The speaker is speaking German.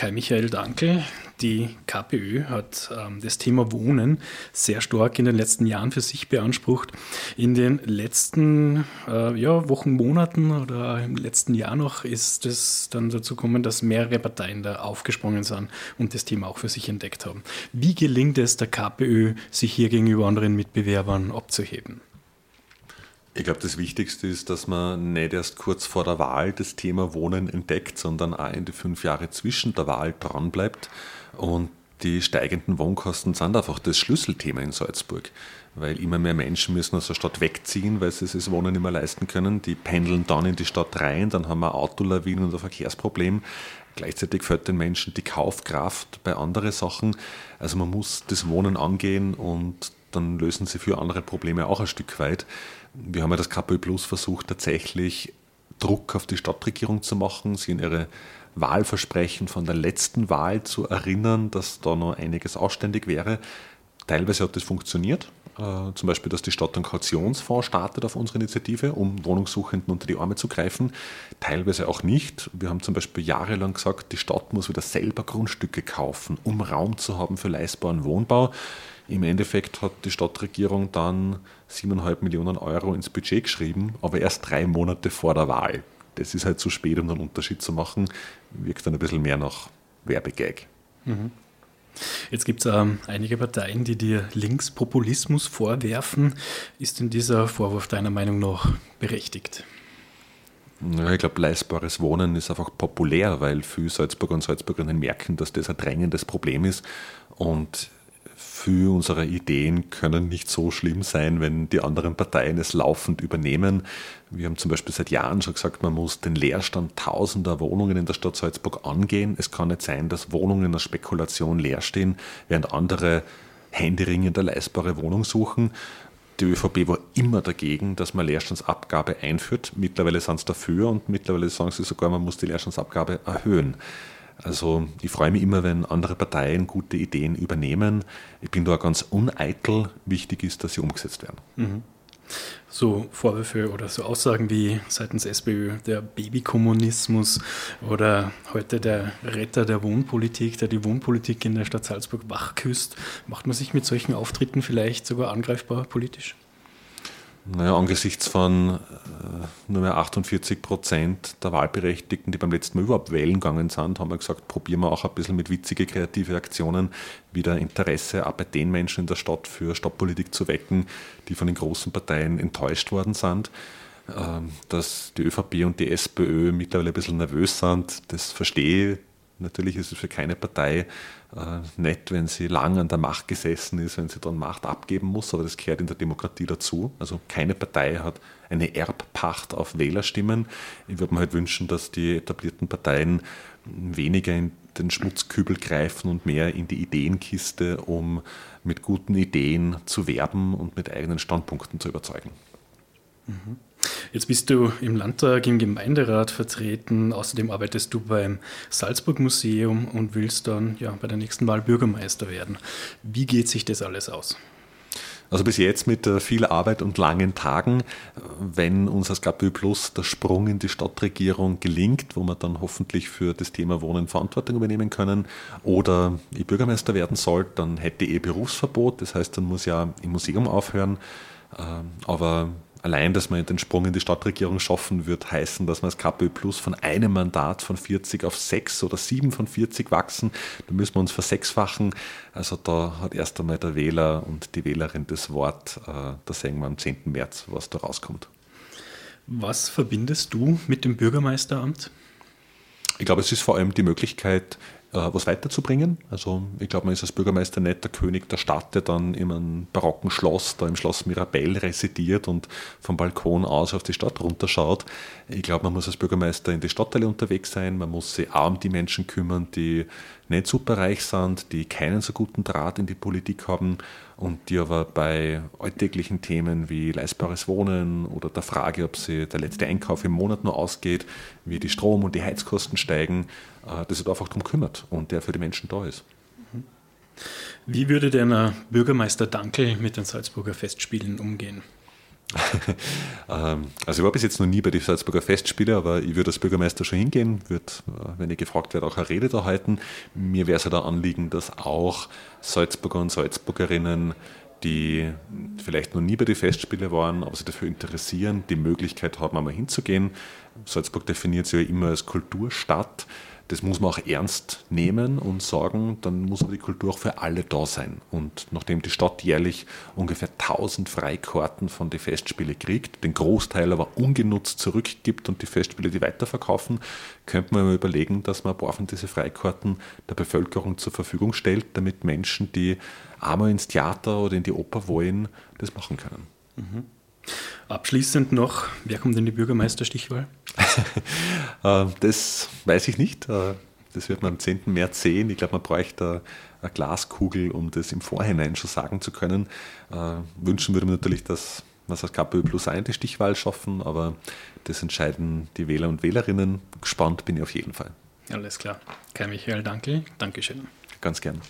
Kai Michael Dankel. Die KPÖ hat ähm, das Thema Wohnen sehr stark in den letzten Jahren für sich beansprucht. In den letzten äh, ja, Wochen, Monaten oder im letzten Jahr noch ist es dann dazu gekommen, dass mehrere Parteien da aufgesprungen sind und das Thema auch für sich entdeckt haben. Wie gelingt es der KPÖ, sich hier gegenüber anderen Mitbewerbern abzuheben? Ich glaube, das Wichtigste ist, dass man nicht erst kurz vor der Wahl das Thema Wohnen entdeckt, sondern auch in die fünf Jahre zwischen der Wahl dranbleibt. Und die steigenden Wohnkosten sind einfach das Schlüsselthema in Salzburg, weil immer mehr Menschen müssen aus der Stadt wegziehen, weil sie das Wohnen nicht mehr leisten können. Die pendeln dann in die Stadt rein, dann haben wir Autolawinen und ein Verkehrsproblem. Gleichzeitig fällt den Menschen die Kaufkraft bei anderen Sachen. Also man muss das Wohnen angehen und dann lösen sie für andere Probleme auch ein Stück weit. Wir haben ja das KPÖ Plus versucht, tatsächlich Druck auf die Stadtregierung zu machen, sie in ihre Wahlversprechen von der letzten Wahl zu erinnern, dass da noch einiges ausständig wäre. Teilweise hat das funktioniert. Äh, zum Beispiel, dass die Stadt einen Kautionsfonds startet auf unsere Initiative, um Wohnungssuchenden unter die Arme zu greifen. Teilweise auch nicht. Wir haben zum Beispiel jahrelang gesagt, die Stadt muss wieder selber Grundstücke kaufen, um Raum zu haben für leistbaren Wohnbau. Im Endeffekt hat die Stadtregierung dann 7,5 Millionen Euro ins Budget geschrieben, aber erst drei Monate vor der Wahl. Das ist halt zu spät, um einen Unterschied zu machen. Wirkt dann ein bisschen mehr nach Werbegag. Mhm. Jetzt gibt es ähm, einige Parteien, die dir Linkspopulismus vorwerfen. Ist denn dieser Vorwurf deiner Meinung nach berechtigt? Ja, ich glaube, leistbares Wohnen ist einfach populär, weil viele Salzburger und Salzburgerinnen merken, dass das ein drängendes Problem ist. Und für unsere Ideen können nicht so schlimm sein, wenn die anderen Parteien es laufend übernehmen. Wir haben zum Beispiel seit Jahren schon gesagt, man muss den Leerstand tausender Wohnungen in der Stadt Salzburg angehen. Es kann nicht sein, dass Wohnungen aus Spekulation leer stehen, während andere händeringend leistbare Wohnung suchen. Die ÖVP war immer dagegen, dass man Leerstandsabgabe einführt. Mittlerweile sind sie dafür und mittlerweile sagen sie sogar, man muss die Leerstandsabgabe erhöhen. Also ich freue mich immer, wenn andere Parteien gute Ideen übernehmen. Ich bin da ganz uneitel. Wichtig ist, dass sie umgesetzt werden. Mhm. So Vorwürfe oder so Aussagen wie seitens SPÖ der Babykommunismus oder heute der Retter der Wohnpolitik, der die Wohnpolitik in der Stadt Salzburg wachküsst. Macht man sich mit solchen Auftritten vielleicht sogar angreifbar politisch? Naja, angesichts von nur mehr 48 Prozent der Wahlberechtigten, die beim letzten Mal überhaupt wählen gegangen sind, haben wir gesagt, probieren wir auch ein bisschen mit witzige, kreative Aktionen wieder Interesse auch bei den Menschen in der Stadt für Stadtpolitik zu wecken, die von den großen Parteien enttäuscht worden sind. Ähm, dass die ÖVP und die SPÖ mittlerweile ein bisschen nervös sind, das verstehe ich. Natürlich ist es für keine Partei äh, nett, wenn sie lang an der Macht gesessen ist, wenn sie dann Macht abgeben muss, aber das gehört in der Demokratie dazu. Also keine Partei hat eine Erbpacht auf Wählerstimmen. Ich würde mir halt wünschen, dass die etablierten Parteien weniger in den Schmutzkübel greifen und mehr in die Ideenkiste, um mit guten Ideen zu werben und mit eigenen Standpunkten zu überzeugen. Mhm. Jetzt bist du im Landtag, im Gemeinderat vertreten. Außerdem arbeitest du beim Salzburg Museum und willst dann ja, bei der nächsten Wahl Bürgermeister werden. Wie geht sich das alles aus? Also bis jetzt mit äh, viel Arbeit und langen Tagen, wenn uns als KPÖ Plus der Sprung in die Stadtregierung gelingt, wo wir dann hoffentlich für das Thema Wohnen Verantwortung übernehmen können, oder ich Bürgermeister werden soll, dann hätte ich eh Berufsverbot, das heißt, dann muss ja im Museum aufhören. Ähm, aber allein, dass man den Sprung in die Stadtregierung schaffen wird, heißen, dass man als KPÖ Plus von einem Mandat von 40 auf 6 oder 7 von 40 wachsen. Da müssen wir uns versechsfachen. Also da hat erst einmal der Wähler und die Wählerin das Wort. Äh, da sehen wir am 10. März, was da rauskommt. Was verbindest du mit dem Bürgermeisteramt? Ich glaube, es ist vor allem die Möglichkeit, was weiterzubringen. Also ich glaube, man ist als Bürgermeister nicht der König der Stadt, der dann in einem barocken Schloss, da im Schloss Mirabell residiert und vom Balkon aus auf die Stadt runterschaut. Ich glaube, man muss als Bürgermeister in die Stadtteile unterwegs sein, man muss sich um die Menschen kümmern, die nicht superreich sind, die keinen so guten Draht in die Politik haben und die aber bei alltäglichen Themen wie leistbares Wohnen oder der Frage, ob sie der letzte Einkauf im Monat nur ausgeht, wie die Strom- und die Heizkosten steigen, äh, dass sich einfach darum kümmert und der für die Menschen da ist. Wie würde denn ein Bürgermeister Dankel mit den Salzburger Festspielen umgehen? Ähm, also ich war bis jetzt noch nie bei den Salzburger Festspielen, aber ich würde als Bürgermeister schon hingehen, würde, äh, wenn ich gefragt werde, auch eine Rede da halten. Mir wäre es halt ein Anliegen, dass auch Salzburger und Salzburgerinnen die vielleicht noch nie bei den Festspielen waren, aber sich dafür interessieren, die Möglichkeit haben, einmal hinzugehen. Salzburg definiert sich ja immer als Kulturstadt das muss man auch ernst nehmen und sagen, dann muss aber die Kultur auch für alle da sein. Und nachdem die Stadt jährlich ungefähr 1000 Freikarten von den Festspielen kriegt, den Großteil aber ungenutzt zurückgibt und die Festspiele die weiterverkaufen, könnte man überlegen, dass man ein paar von diesen Freikarten der Bevölkerung zur Verfügung stellt, damit Menschen, die einmal ins Theater oder in die Oper wollen, das machen können. Mhm. Abschließend noch, wer kommt in die Bürgermeisterstichwahl? Äh, das weiß ich nicht. Äh, das wird man am 10. März sehen. Ich glaube, man bräuchte eine Glaskugel, um das im Vorhinein schon sagen zu können. Äh, wünschen würde man natürlich, dass wir es als KPÖ Plus ein die Stichwahl schaffen, aber das entscheiden die Wähler und Wählerinnen. Gespannt bin ich auf jeden Fall. Alles klar. Kai Michael, danke. Dankeschön. Ganz gern.